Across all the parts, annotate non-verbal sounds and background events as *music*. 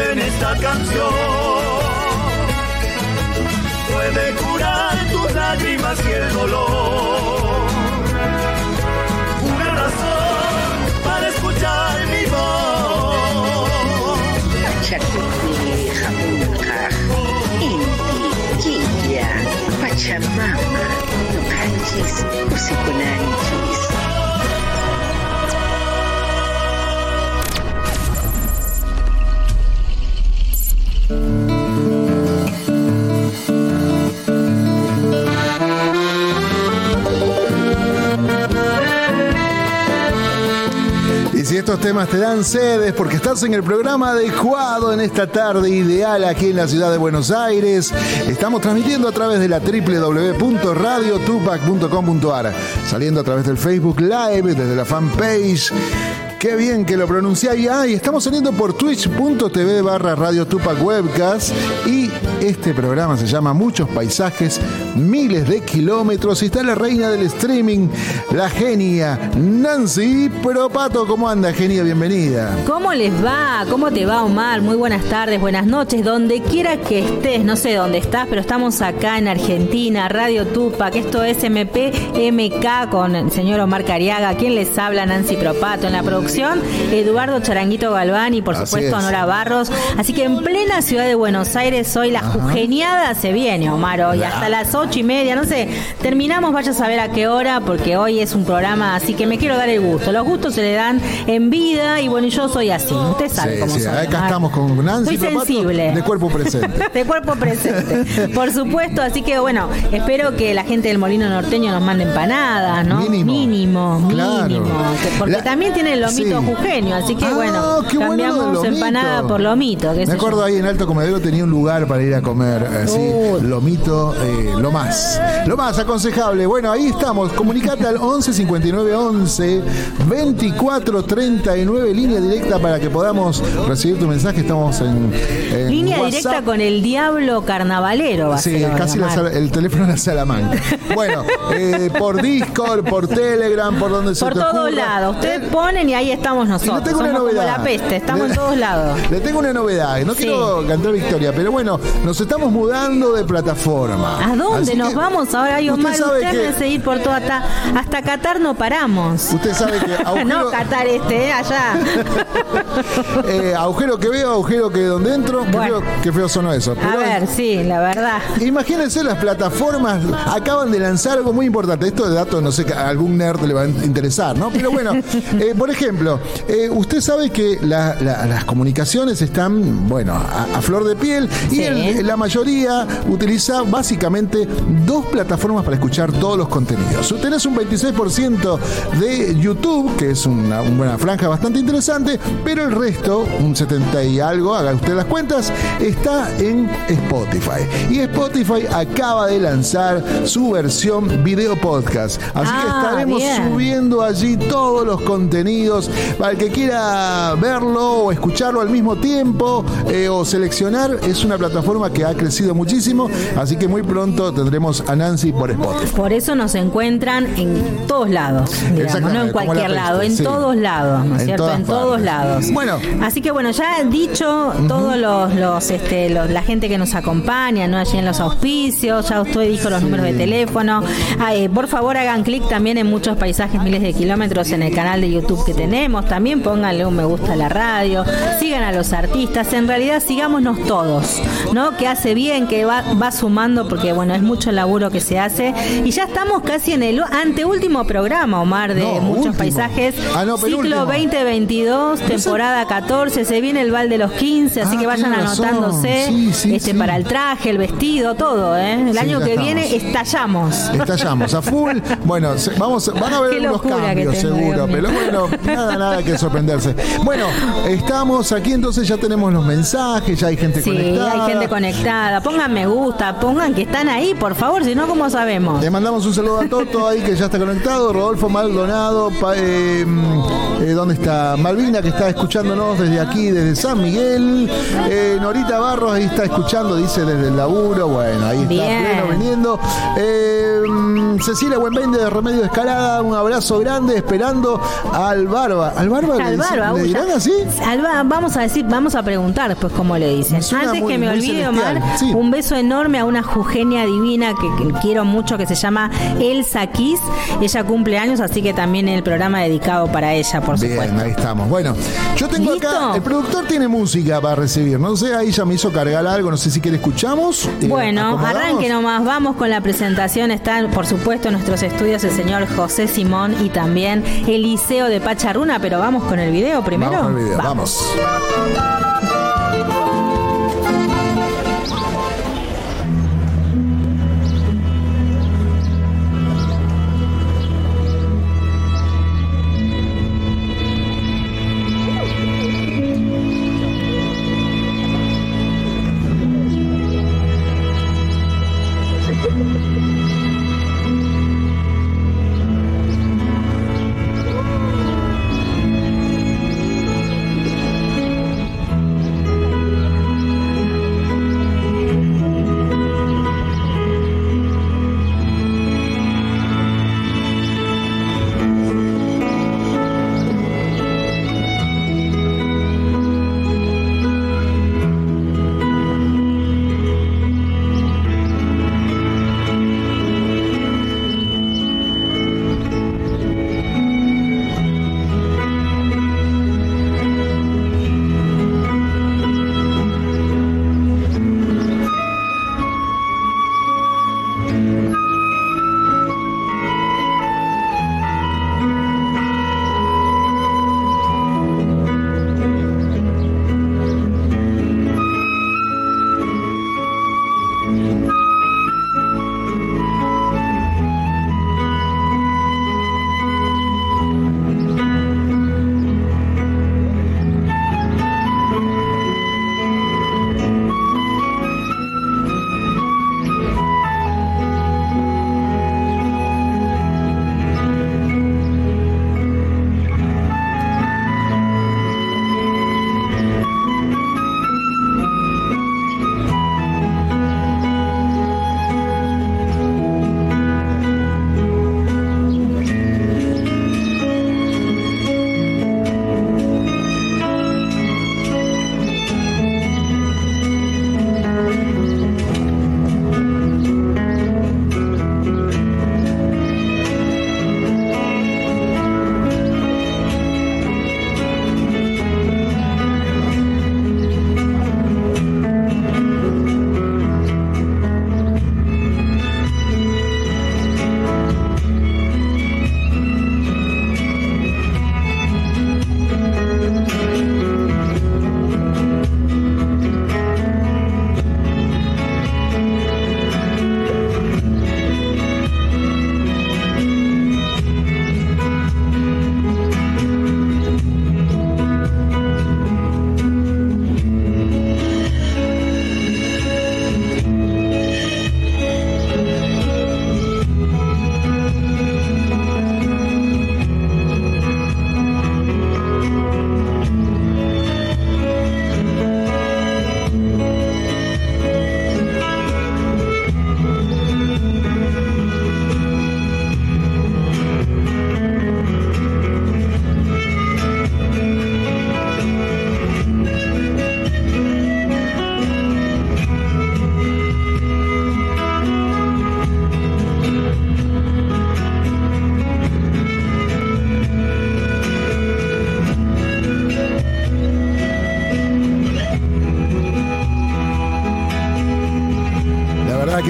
escriben esta canción. Puede curar tus lágrimas y el dolor. Una razón para escuchar mi voz. Inti, Quilla, Pachamama, estos temas te dan sedes porque estás en el programa adecuado en esta tarde ideal aquí en la ciudad de Buenos Aires, estamos transmitiendo a través de la www.radiotupac.com.ar, saliendo a través del Facebook Live, desde la fanpage. Qué bien que lo pronuncié ya. Y estamos saliendo por twitch.tv barra Radio Tupac Webcast. Y este programa se llama Muchos Paisajes, Miles de Kilómetros. Y está la reina del streaming, la genia Nancy Propato. ¿Cómo anda, genia? Bienvenida. ¿Cómo les va? ¿Cómo te va, Omar? Muy buenas tardes, buenas noches, donde quiera que estés. No sé dónde estás, pero estamos acá en Argentina, Radio Tupac. Esto es MPMK con el señor Omar Cariaga. ¿Quién les habla? Nancy Propato en la producción. Eduardo Charanguito Galván y por Así supuesto es. Nora Barros. Así que en plena ciudad de Buenos Aires hoy la geniada se viene, Omar, hoy hasta las ocho y media. No sé, terminamos, vaya a saber a qué hora, porque hoy es un programa, así que me quiero dar el gusto. Los gustos se le dan en vida y bueno, yo soy así. Usted sabe Sí, cómo sí, soy. acá Omar. estamos con Nancy Soy sensible. de cuerpo presente. *laughs* de cuerpo presente. Por supuesto, así que bueno, espero que la gente del Molino Norteño nos mande empanadas, ¿no? Mínimo. Mínimo, mínimo. Que- Porque La- también tiene el lomito jujeño, así que Ah, bueno, cambiamos empanada por lomito. qué Me acuerdo yo. ahí en Alto Comedero tenía un lugar para ir a comer, así, Uy. lomito, eh, lo más. Lo más aconsejable. Bueno, ahí estamos. Comunicate al 11 59 11 24 39, línea directa para que podamos recibir tu mensaje. Estamos en. en Línea WhatsApp. directa con el diablo carnavalero, va a Sí, casi la el teléfono en la Salamanca. Bueno, eh, por Discord, por Telegram, por donde se Por todos lados. Ustedes ponen y ahí estamos nosotros. tengo una Somos como novedad. la peste, estamos Le- en todos lados. *laughs* Le tengo una novedad. No Sí. quiero cantar victoria, pero bueno, nos estamos mudando de plataforma. ¿A dónde Así nos vamos ahora? Ay, usted Omar, sabe usted que- seguir por todo hasta, hasta Qatar no paramos. Usted sabe que *laughs* agujero, No Qatar este, eh, allá. *laughs* eh, agujero que veo, agujero que donde entro, qué, Bueno. feo, qué feo sonó eso. A ver, sí, la verdad. Imagínense las plataformas acaban de lanzar algo muy importante. Esto de datos, no sé, a algún nerd le va a interesar, ¿no? Pero bueno, eh, por ejemplo, eh, usted sabe que la- la- las comunicaciones están, bueno, a, a flor de piel y Sí. el- la mayoría utiliza básicamente dos plataformas para escuchar todos los contenidos. Tenés un 26% de YouTube, que es una, una franja bastante interesante, pero el resto, un 70 y algo, haga usted las cuentas, está en Spotify. Y Spotify acaba de lanzar su versión video podcast. Así que Ah, estaremos bien. subiendo allí todos los contenidos para el que quiera verlo o escucharlo al mismo tiempo eh, o seleccionar. Es una plataforma que ha crecido muchísimo, así que muy pronto tendremos a Nancy por Spotify. Por eso nos encuentran en todos lados, digamos, no en cualquier la lado, en sí. todos lados, ¿no es cierto? en todos partes. lados. Bueno. Así que bueno, ya dicho todos los, los, este, los- la gente que nos acompaña, ¿no? Allí en los auspicios, ya usted dijo los números de teléfono. Ah, eh, por favor hagan clic también en muchos paisajes miles de kilómetros en el canal de YouTube que tenemos. También pónganle un me gusta a la radio, sigan a los artistas. En realidad sigámonos todos, ¿no? Que hace bien, que va, va sumando, porque bueno, es mucho laburo que se hace. Y ya estamos casi en el anteúltimo programa, Omar, de No, muchos último. paisajes. Ah, no, Ciclo penúltimo. 2022, temporada 14, se viene el Val de los 15, así Ah, que vayan tiene razón. anotándose Sí, sí, este sí. para el traje, el vestido, todo, ¿eh? El año que estamos. viene estallamos. Estallamos a full. Bueno, vamos, van a *laughs* Qué unos cambios tengo, seguro, pero bueno, nada, nada que sorprenderse. Bueno, estamos aquí, entonces ya tenemos los mensajes, ya hay gente Sí, conectada. hay gente conectada. Pongan me gusta, pongan que están ahí, por favor, si no, ¿cómo sabemos? Le mandamos un saludo a Toto ahí que ya está conectado, Rodolfo Maldonado, pa- eh, Eh, ¿Dónde está Malvina que está escuchándonos desde aquí, desde San Miguel? Eh, Norita Barros ahí está escuchando, dice desde el laburo. Bueno, ahí está Bien. pleno viniendo. Mm, Cecilia Buenvende de Remedio de Escalada, un abrazo grande esperando al Barba. ¿Al Barba le, Al barba, le dirán así? al ba- vamos a decir, vamos a preguntar después cómo le dicen. Antes muy- que me olvide, Omar, sí. un beso enorme a una jugenia divina que, que quiero mucho, que se llama Elsa Kiss. Ella cumple años, así que también el programa dedicado para ella, por Bien, supuesto. ahí estamos. Bueno, yo tengo ¿Listo? acá, el productor tiene música para recibir. No sé, ahí ya me hizo cargar algo, no sé si quiere escuchamos. Eh, Bueno, arranque nomás, vamos con la presentación. Está, por supuesto, en nuestros estudios el señor José Simón y también Eliseo de Pacharruna, pero vamos con el video primero. Vamos con el video, vamos.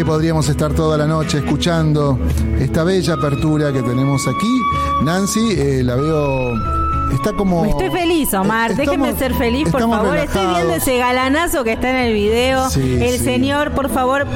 Que podríamos estar toda la noche escuchando esta bella apertura que tenemos aquí. Nancy, eh, la veo. Está como. Estoy feliz, Omar. Estamos- Déjeme ser feliz, por favor. Estoy viendo ese galanazo que está en el video. Sí, el sí. señor, por favor,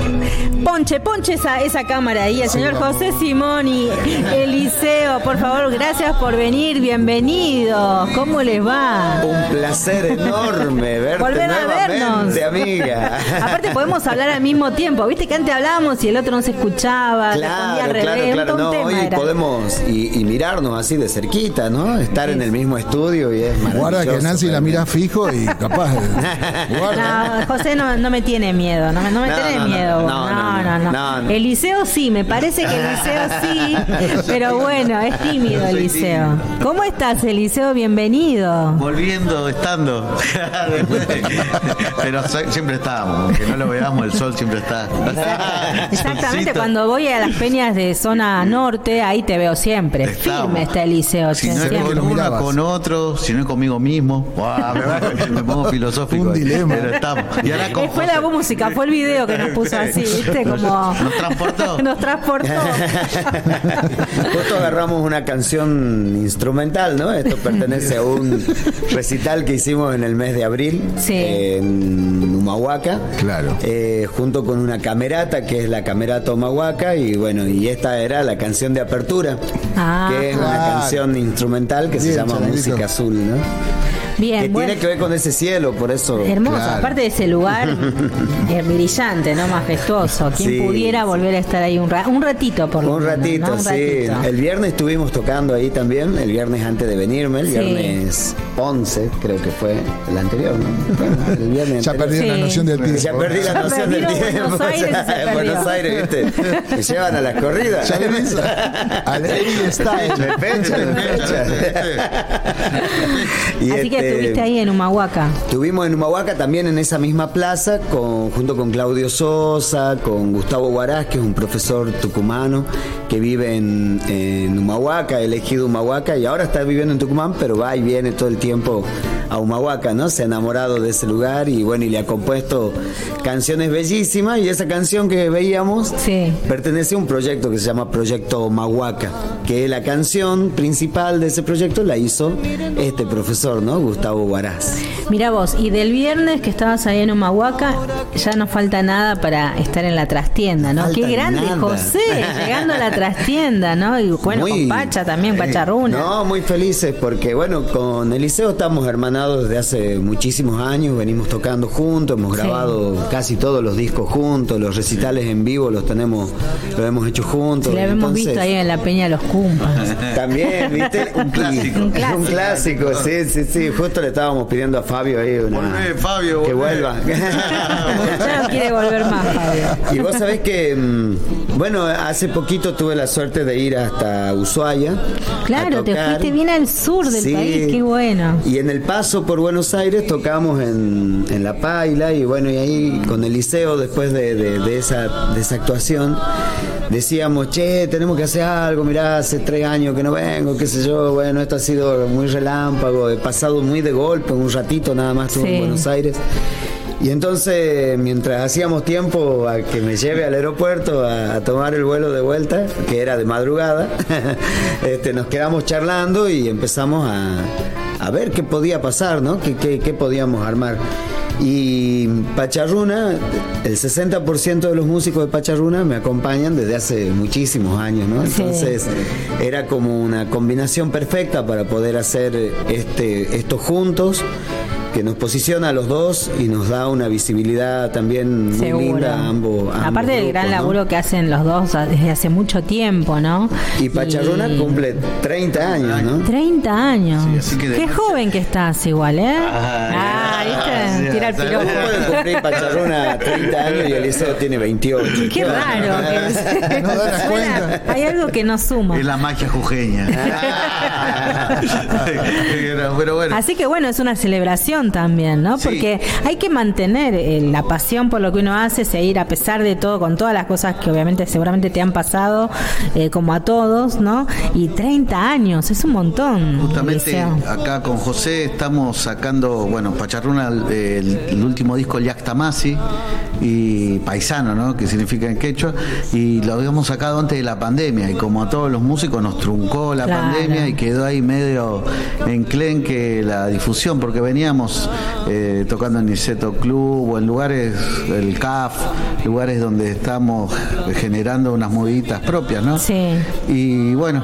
ponche, ponche esa, esa cámara ahí. El Sí, señor vamos. José Simón y Eliseo, por favor, gracias por venir. Bienvenidos. ¿Cómo les va? Un placer enorme verte Volver a vernos. amiga. *laughs* Aparte podemos hablar al mismo tiempo. Viste que antes hablábamos y el otro no se escuchaba, Claro, al claro, revés, claro. No, hoy era. podemos y, y mirarnos así de cerquita, ¿no? Estar en el mismo mismo estudio y es Guarda que Nancy la mira fijo y capaz. *laughs* Guarda. No, José no, no me tiene miedo, no me, no me No, tiene miedo. no, no, No, no, no. no, no. Eliseo sí, me parece que Eliseo sí, *laughs* pero bueno, es tímido Eliseo. tímido. ¿Cómo estás, Eliseo? Bienvenido. Volviendo, estando. *laughs* Pero siempre estábamos, aunque no lo veamos, el sol siempre está. Exactamente, Solcito. cuando voy a las peñas de zona norte, ahí te veo siempre. Estamos. Firme está Eliseo. Si no es siempre. con uno, mirabas. Con otro, si no es conmigo mismo, ¡guau! me, pongo *laughs* filosófico. Un dilema. Pero estamos. Y ahora con fue la música, fue el video que nos puso así, *laughs* ¿viste? Como. Nos transportó. *laughs* Nos transportó. Justo agarramos una canción instrumental, ¿no? Esto pertenece a un recital que hicimos en el mes de abril Sí. en Humahuaca. Claro. Eh, junto con una camerata que es la camerata Humahuaca y bueno, y esta era la canción de apertura, Ah. que es una canción instrumental que se llama Chanelito. Música Azul, ¿no? Bien, que bueno. tiene que ver con ese cielo, por eso. Hermoso, Claro. aparte de ese lugar *laughs* eh, brillante, ¿no? Majestuoso. Quien Sí, pudiera sí. volver a estar ahí un, ra- un ratito, por lo Un menos, ratito, ¿no? Un sí. ratito. El viernes estuvimos tocando ahí también, el viernes antes de venirme, el Sí. viernes 11, creo que fue el anterior, ¿no? Bueno, el viernes Ya anterior. perdí la Sí. noción del tiempo. Ya perdí la Ya noción del tiempo. *laughs* Buenos Aires En Buenos. Aires, ¿viste? Me llevan a las corridas. Ya le ves. *laughs* De fecha, de fecha. Y Así que estuviste ahí en Humahuaca. Estuvimos en Humahuaca también en esa misma plaza, con, junto con Claudio Sosa, con Gustavo Guarás, que es un profesor tucumano que vive en, en Humahuaca, elegido Humahuaca, y ahora está viviendo en Tucumán, pero va y viene todo el tiempo a Humahuaca, ¿no? Se ha enamorado de ese lugar y bueno, y le ha compuesto canciones bellísimas, y esa canción que veíamos Sí. pertenece a un proyecto que se llama Proyecto Humahuaca, que la canción principal de ese proyecto la hizo este profesor, ¿no? Gustavo Guarás. Mira vos, y del viernes que estabas ahí en Humahuaca, ya no falta nada para estar en la trastienda, ¿no? Falta Qué grande nada. José, *laughs* llegando a la trastienda, ¿no? Y bueno, Muy- con Pacha también, Pacharruna. No, muy felices porque, bueno, con Eliseo estamos hermanados desde hace muchísimos años, venimos tocando juntos, hemos Sí. grabado casi todos los discos juntos, los recitales en vivo los tenemos, los hemos hecho juntos. La habíamos entonces- visto ahí en la Peña de los Cumpas. *laughs* También, ¿viste? Un clásico. Un *laughs* clásico. Un clásico, sí, sí, sí. Justo le estábamos pidiendo a Fabio ahí una- Volvé, Fabio, que volvé. vuelva. *laughs* Ya no quiere volver más, Fabio. Y vos sabés que, mm, bueno, hace poquito tuve la suerte de ir hasta Ushuaia. Claro, te fuiste bien al sur del Sí. país, qué bueno. Y en el paso por Buenos Aires tocamos en, en La Paila y bueno, y ahí con el liceo después de, de- de esa, de esa actuación decíamos, che, tenemos que hacer algo, mirá, hace tres años que no vengo, qué sé yo, bueno, esto ha sido muy relámpago, he pasado muy de golpe, un ratito nada más estuve Sí. en Buenos Aires. Y entonces, mientras hacíamos tiempo a que me lleve al aeropuerto a, a tomar el vuelo de vuelta, que era de madrugada, *laughs* este, nos quedamos charlando y empezamos a, a ver qué podía pasar, ¿no? ¿Qué, qué, qué podíamos armar? Y Pacharruna, el 60% de los músicos de Pacharruna me acompañan desde hace muchísimos años, ¿no? Sí. Entonces era como una combinación perfecta para poder hacer este, esto juntos que nos posiciona a los dos y nos da una visibilidad también muy Seguro. linda a ambos. a Aparte del gran ¿no? laburo que hacen los dos desde hace mucho tiempo, ¿no? Y Pacharruna Y- cumple 30 años, ¿no? 30 años. Sí, así que Qué noche- joven que estás igual, ¿eh? Ah, ¿viste? sí, Tira el sí. piropo. ¿Cómo puede cumplir Pacharruna 30 años y Eliseo tiene 28? Qué raro. que *laughs* es. No da la Suena- cuenta. Hay algo que no suma. Es la magia jujeña. *laughs* *laughs* pero bueno. Así que bueno, es una celebración también, ¿no? Sí. Porque hay que mantener eh, la pasión por lo que uno hace, seguir a pesar de todo, con todas las cosas que obviamente seguramente te han pasado, eh, como a todos, ¿no? Y 30 años, es un montón. Justamente Eliseo. acá con José estamos sacando, bueno, Pacharruna, el, el último disco Yak Tamasi y Paisano, ¿no? Que significa en quechua, y lo habíamos sacado antes de la pandemia y como a todos los músicos nos truncó la Claro. pandemia y quedó ahí medio enclenque la difusión porque veníamos eh, tocando en Niceto Club o en lugares, el CAF, lugares donde estamos generando unas moviditas propias, ¿no? Sí. Y bueno,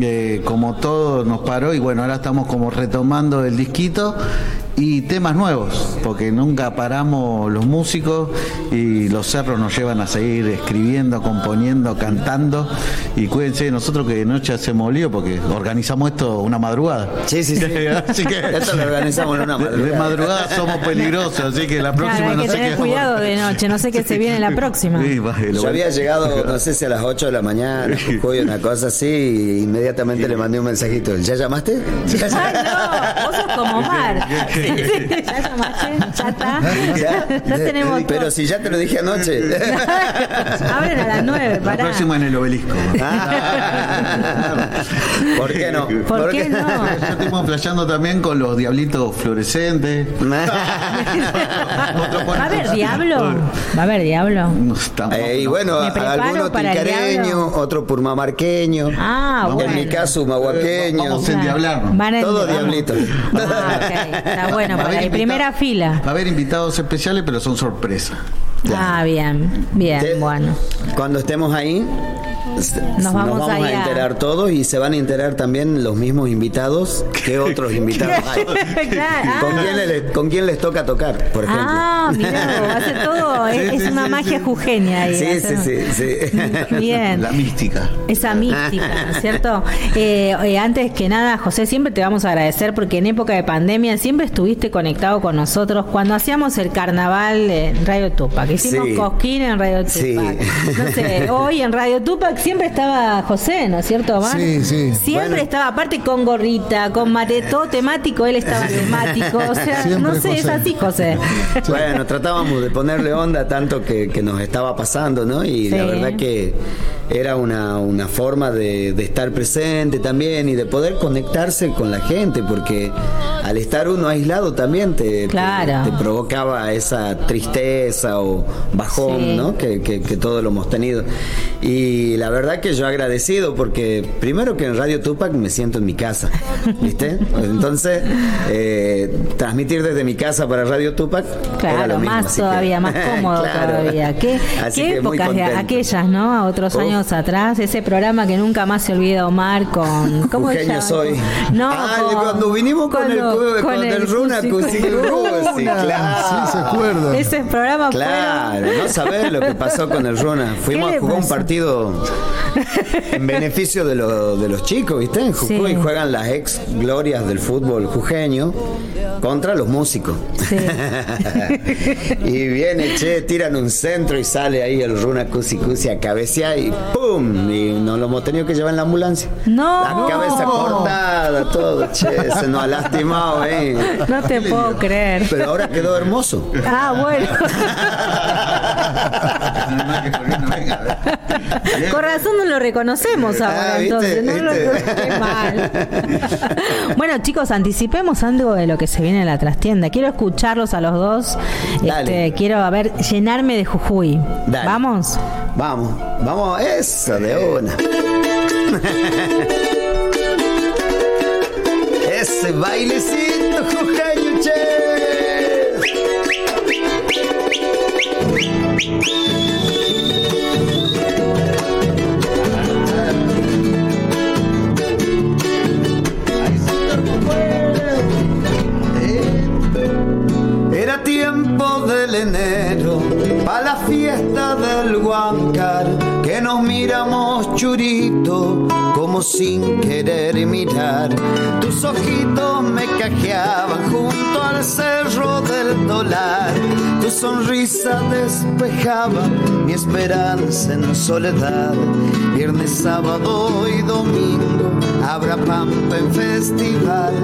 eh, como todo nos paró y bueno, ahora estamos como retomando el disquito y temas nuevos, porque nunca paramos los músicos y los cerros nos llevan a seguir escribiendo, componiendo, cantando. Y cuídense, nosotros que de noche hacemos lío porque organizamos esto una madrugada. Sí, sí, sí. *laughs* así que *laughs* Esto lo organizamos en una de, de madrugada. madrugada somos peligrosos, así que la próxima Claro, hay no sé tener qué. cuidado de noche, no sé qué se viene la próxima. Sí, Yo había llegado, no sé si a las 8 de la mañana, Jujuy, una cosa así, y inmediatamente le mandé un mensajito. ¿Ya llamaste? *laughs* Ay, no, vos sos como Omar. Ya llamaste, ya está. Ya. Ya tenemos Pero todo. si ya te lo dije anoche. *laughs* Abren a las nueve, La pará. próxima en el obelisco. *laughs* ¿Por qué no? ¿Por qué no? Ya estuvimos flasheando también con los diablitos fluorescentes. *laughs* ¿Va a haber diablo? ¿Va a haber diablo? No Eh, y bueno, algunos para diablo. otro purmamarqueño. Ah, bueno. En mi caso, humahuaqueño. Vamos a endiablarnos. Todo diablito. Ah, ok. Está bueno, A para. Primera fila. Va a haber invitados especiales, pero son sorpresa. Ah, bien, bien, bueno. Cuando estemos ahí, Nos vamos a enterar todos y se van a enterar también los mismos invitados que *laughs* otros invitados *laughs* hay. Claro, ¿Con, ah. quién les, ¿Con quién les toca tocar, por ejemplo? Ah, mirá, hace todo, es, *laughs* Sí, es sí, una sí, magia jujeña ahí. sí, sí, sí, sí. Bien. La mística. Esa mística, ¿no es cierto? Eh, eh, antes que nada, José, siempre te vamos a agradecer porque en época de pandemia siempre estuviste conectado con nosotros cuando hacíamos el carnaval en Radio Tupac. Hicimos Sí. Cosquín en Radio Tupac. Sí. No sé, hoy en Radio Tupac siempre estaba José, ¿no es cierto, Omar? Sí, sí. Siempre Bueno. estaba, aparte con gorrita, con mate, todo temático, él estaba temático. O sea, *laughs* Siempre no sé, es José. así, José. Bueno, tratábamos de ponerle onda tanto que, que nos estaba pasando, ¿no? Y la verdad que era una, una forma de, de estar presente también y de poder conectarse con la gente, porque al estar uno aislado también te, te- Claro. te, provocaba esa tristeza o bajón, Sí. ¿no? Que, que, que todos lo hemos tenido. Y la verdad que yo agradecido porque primero que en Radio Tupac me siento en mi casa, ¿viste? Entonces, eh, transmitir desde mi casa para Radio Tupac. era Claro, lo mismo, más que- todavía, más *laughs* cómodo Claro. todavía. ¿Qué, épocas de aquellas, ¿no? A otros Uf. años atrás, ese programa que nunca más se olvida Omar con... *laughs* ¿Cómo soy. No, Ah, con- cuando vinimos con el cu- con el Runa, Cusi- Cusi- Cusi, claro. Sí, se acuerda. Ese programa Claro, no sabés lo que pasó con el Runa. Fuimos ¿Qué a jugar un partido *laughs* en beneficio de, lo- de los chicos, ¿viste? En Jujuy Sí. juegan las ex glorias del fútbol jujeño contra los músicos. Sí. *laughs* y viene, che, tiran un centro y sale ahí el Runa Cusi Cusi a cabecear y ¡pum! Y nos lo hemos tenido que llevar en la ambulancia. No. La cabeza cortada, todo, che, se nos ha lastimado, ¿eh? No te puedo creer. Pero ahora quedó hermoso. Ah, bueno. *laughs* Con razón no lo reconocemos ahora, Ah, ¿viste? entonces. No lo ¿Viste? qué mal. *laughs* bueno, chicos, anticipemos algo de lo que se viene en la trastienda. Quiero escucharlos a los dos. Este, quiero, a ver, llenarme de Jujuy. Dale. ¿Vamos? Vamos, vamos, eso de una. *laughs* Ese bailecito jujeño, sin querer mirar. Tus ojitos me cajeaban junto al cerro del dólar, tu sonrisa despejaba mi esperanza en soledad. Viernes, sábado y domingo, habrá pampa en festival,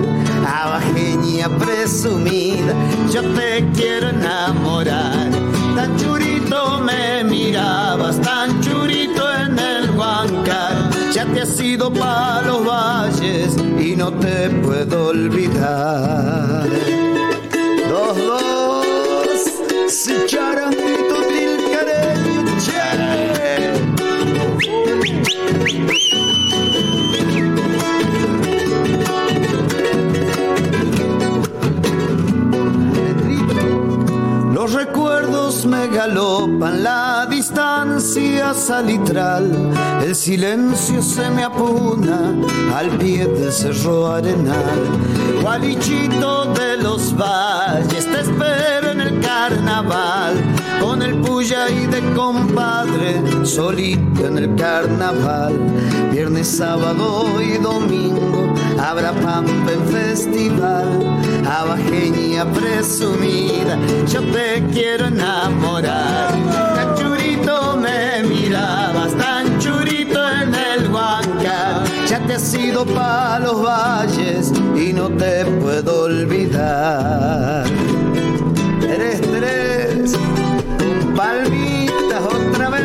abajeña presumida, yo te quiero enamorar. Tan churito me mirabas, tan te has ido pa' los valles y no te puedo olvidar. Dos, dos, si charanguito. Los recuerdos me la distancia salitral, el silencio se me apuna al pie del cerro arenal, gualichito de los valles, te espero carnaval, con el puya y de compadre, solito en el carnaval, viernes, sábado y domingo, habrá pampa en festival, abajeña presumida, yo te quiero enamorar, tan churito me mirabas, tan churito en el huanca, ya te has ido pa' los valles y no te puedo olvidar. Tres, tres, palmitas otra vez.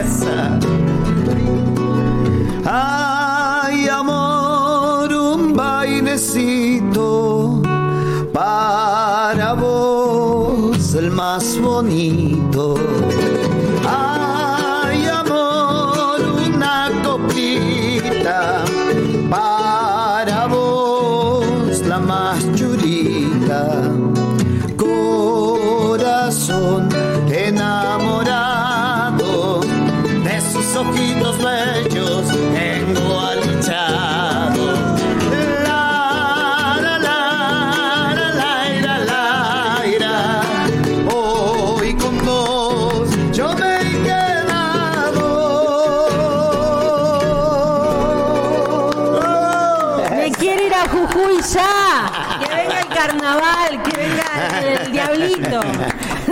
Esa. Ay, amor, un bailecito para vos, el más bonito.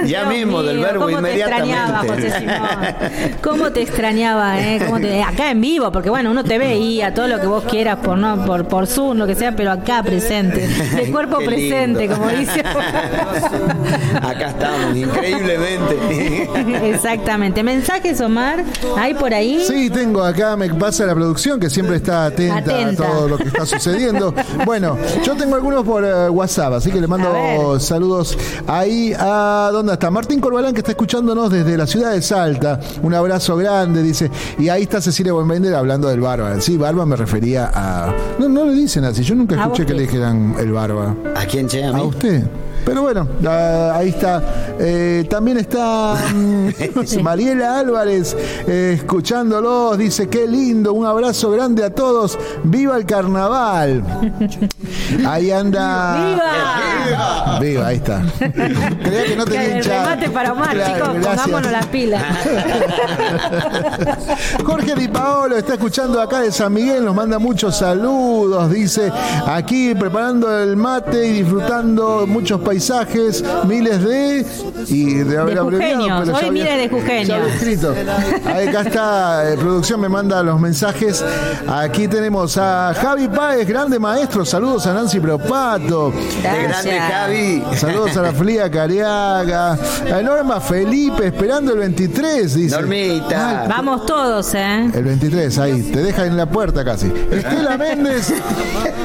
Ya Dios mismo, del verbo cómo te extrañaba. José Simón. ¿Cómo te extrañaba, eh? ¿Cómo te- Acá en vivo, porque bueno, uno te veía, todo lo que vos quieras, por no por, por Zoom, lo que sea, pero acá presente. De *laughs* cuerpo presente, como dice. *laughs* *laughs* Acá estamos, increíblemente. *laughs* Exactamente. ¿Mensajes, Omar? ¿Hay por ahí? Sí, tengo acá, me pasa la producción que siempre está atenta, Atenta. a todo lo que está sucediendo. Bueno, yo tengo algunos por eh, WhatsApp, así que le mando saludos ahí a ¿dónde está? Martín Corbalán que está escuchándonos desde la ciudad de Salta. Un abrazo grande, dice. Y ahí está Cecilia Buenvender hablando del barba. Sí, barba me refería a. No, no le dicen así. Yo nunca ¿A escuché que le dijeran el barba. ¿A quién che? ¿A? ¿A usted? Pero bueno, ah, ahí está. Eh, también está mm, *laughs* *laughs* Mariela Álvarez eh, escuchándolos. Dice, qué lindo, un abrazo grande a todos. ¡Viva el carnaval! *laughs* Ahí anda. ¡Viva! Viva, ahí está. Creía que no tenía remate para Omar, Claro, chicos, gracias. pongámonos las pilas. Jorge Di Paolo está escuchando acá de San Miguel, nos manda muchos saludos, dice aquí preparando el mate y disfrutando muchos paisajes, miles de y de haber De abreviado, pero hoy miles de jujeños. ya había escrito. Ahí acá está, eh, producción me manda los mensajes. Aquí tenemos a Javi Páez, grande maestro, saludos a Nancy Propato. Qué grande Gracias. Javi. Saludos a la Flia Cariaga, a Norma Felipe esperando el 23, dice. Normita. Vamos todos, ¿eh? El 23, ahí, te deja en la puerta casi. Estela Méndez,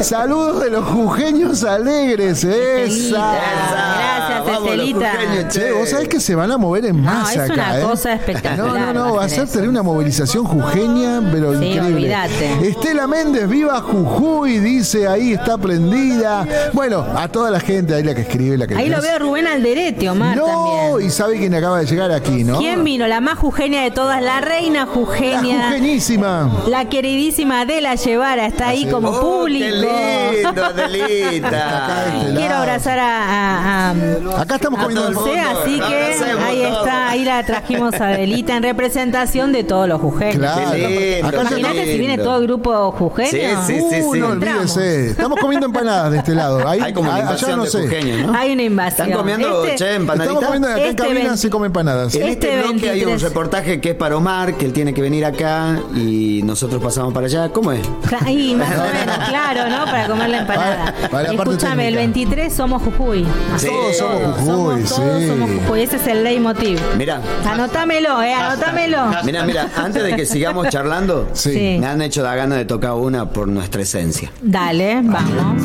saludos de los jujeños alegres, esa. Gracias, Vamos, los Estelita. Che, vos sabés que se van a mover en No, masa es una acá, ¿eh? cosa espectacular, No, no, no, va a ser tener una movilización jujeña, pero Sí, increíble. olvídate. Estela Méndez, viva Jujuy, dice ahí, está prendida. Bueno, a toda la gente ahí la que escribe, la que Ahí lo veo Rubén Alderete, Omar No, también. y sabe quién acaba de llegar aquí, ¿no? ¿Quién vino? La más jujeña de todas, la reina La jujeña. jujeñísima. La queridísima Adela Llevara está ahí como Oh, público. Qué lindo, Adelita. Acá *laughs* Quiero abrazar a, a- a- Acá estamos a comiendo Dulce, así que ahí está, ahí la trajimos a Adelita en representación de todos los jujeños. Claro. Lindo, Imagínate si viene todo el grupo jujeño. Sí, sí, sí, Uh, sí. no olvídese. Estamos comiendo empanadas de este lado. Ahí, Hay como una allá no de sé. jujeños, ¿no? Hay una invasión. ¿Están comiendo, Este- che, Estamos empanaditas? comiendo acá en Este cabina, 20. se come empanadas. En Este este bloque hay un 23. reportaje que es para Omar, que él tiene que venir acá y nosotros pasamos para allá. ¿Cómo es? Ahí, más o menos, *laughs* claro, ¿no? Para comer la empanada. Para- para la parte Escúchame, el técnica. 23 somos Jujuy. Sí. Todos somos Jujuy, Somos- todos somos Jujuy. Ese es el leitmotiv. Mira, Anótamelo, eh, anótamelo. mira, mira, antes de que sigamos charlando, Sí. Me han hecho la gana de tocar una por nuestra esencia. Dale, vamos.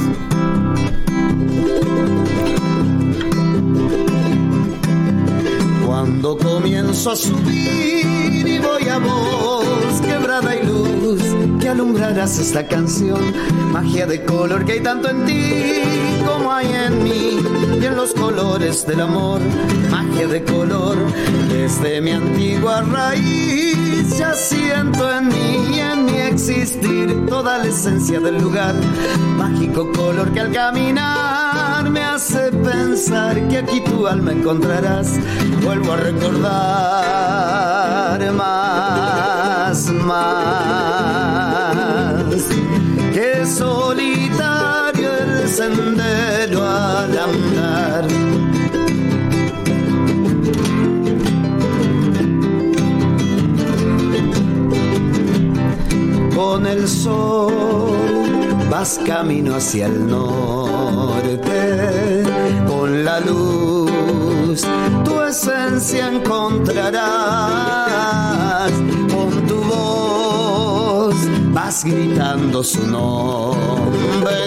Cuando comienzo a subir y voy a vos, quebrada y luz, alumbrarás esta canción, magia de color que hay tanto en ti como hay en mí y en los colores del amor, magia de color desde mi antigua raíz, ya siento en mí y en mi existir toda la esencia del lugar. Mágico color que al caminar me hace pensar que aquí tu alma encontrarás. Vuelvo a recordar más, más. Sendero al andar. con el sol vas camino hacia el norte, con la luz tu esencia encontrarás, con tu voz vas gritando su nombre,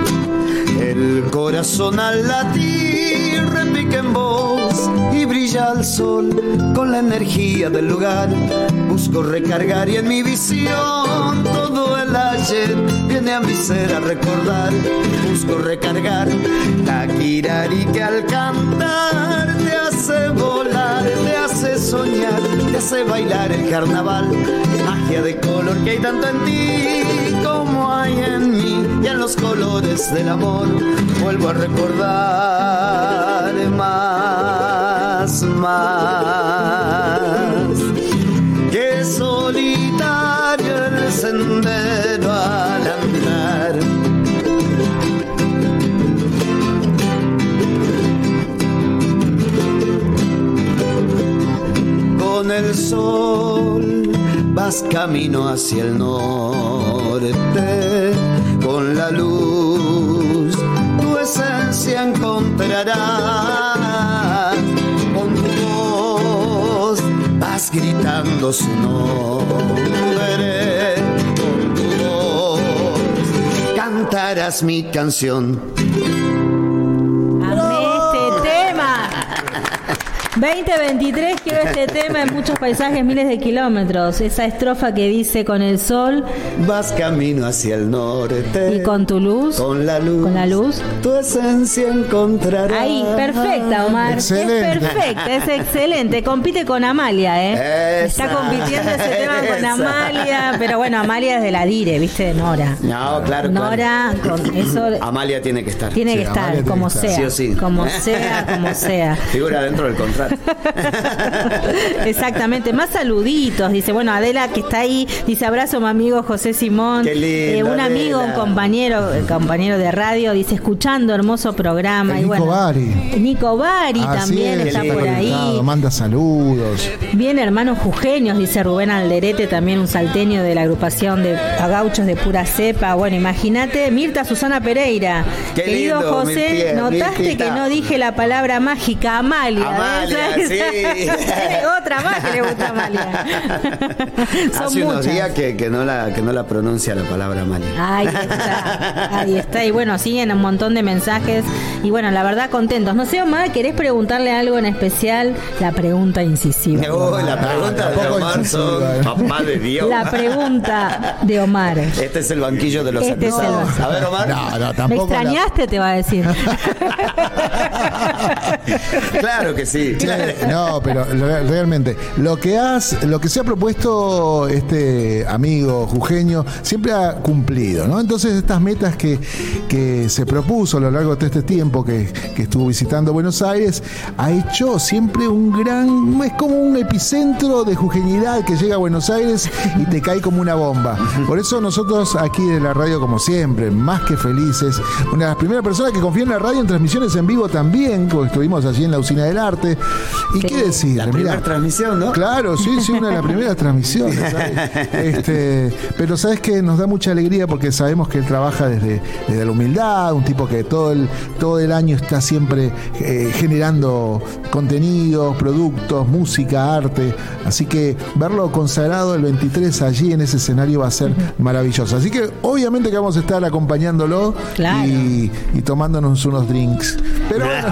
el corazón al latir repica en voz y brilla al sol con la energía del lugar. Busco recargar y en mi visión todo el ayer viene a mi ser a recordar. Busco recargar la kirari que al cantar te hace volar, te hace soñar, te hace bailar el carnaval. Magia de color que hay tanto en ti como hay en mí y en los colores del amor. Vuelvo a recordar más, más. El sol vas camino hacia el norte, con la luz tu esencia encontrarás, con tu voz vas gritando su nombre, con tu voz cantarás mi canción. 2023 quiero este tema en muchos paisajes, miles de kilómetros. Esa estrofa que dice con el sol Vas camino hacia el norte. y con tu luz. Con la luz. Con la luz. Tu esencia encontrarás. Ahí, perfecta, Omar. Excelente. Es perfecta, es excelente. Compite con Amalia, ¿eh? Esa. Está compitiendo ese tema con. Amalia. Pero bueno, Amalia es de la Dire, ¿viste? De Nora. No, claro, Nora, con eso. Amalia tiene que estar. Tiene Sí, que estar, Amalia como que estar. sea. Sí o sí. Como sea, como sea. Figura dentro del contrato. *laughs* Exactamente, más saluditos. Dice, bueno, Adela que está ahí, dice abrazo mi amigo José Simón. Qué lindo, Eh, un amigo, Adela. un compañero, eh, compañero de radio, dice, escuchando hermoso programa. El y Nico bueno, Bari. Nico Bari Así también es, está por ahí. Manda saludos. Bien, hermanos jujeños, dice Rubén Alderete, también un salteño de la agrupación de gauchos de pura cepa. Bueno, imagínate, Mirta Susana Pereira. Qué Querido lindo, José, Mirtía, notaste Mirtita. que no dije la palabra mágica, Amalia. Amalia, ¿ves? *laughs* sí. Tiene Otra más que le gusta a Amalia. *laughs* Son Hace unos días que, que no la, que no la pronuncia la palabra Amalia. Ahí está, ahí está. Y bueno, siguen un montón de mensajes. Y bueno, la verdad, contentos. No sé, Omar, ¿querés preguntarle algo en especial? La pregunta incisiva. Oh, la pregunta de Omar son, papá de Dios. La pregunta de Omar. Este es el banquillo de los Este es el acusados. A ver, Omar. No, no, ¿Me la- extrañaste? Te va a decir. *laughs* claro que sí. Sí, *laughs* No, pero re- realmente, lo que has, lo que se ha propuesto este amigo jujeño siempre ha cumplido, ¿no? Entonces estas metas que, que se propuso a lo largo de este tiempo que, que estuvo visitando Buenos Aires, ha hecho siempre un gran, es como un epicentro de jujeñidad que llega a Buenos Aires y te cae como una bomba. Por eso nosotros aquí de la radio, como siempre, más que felices, una de las primeras personas que confía en la radio en transmisiones en vivo también, porque estuvimos allí en la usina del arte, ¿Y qué decir? La Mirá, primera transmisión, ¿no? Claro, sí, sí, una de las primeras transmisiones. ¿sabes? *laughs* Este, pero sabes que nos da mucha alegría porque sabemos que él trabaja desde, desde la humildad, un tipo que todo el, todo el año está siempre eh, generando contenidos, productos, música, arte. Así que verlo consagrado el 23 allí en ese escenario va a ser maravilloso. Así que obviamente que vamos a estar acompañándolo Claro. y, y tomándonos unos drinks. Pero *laughs* bueno,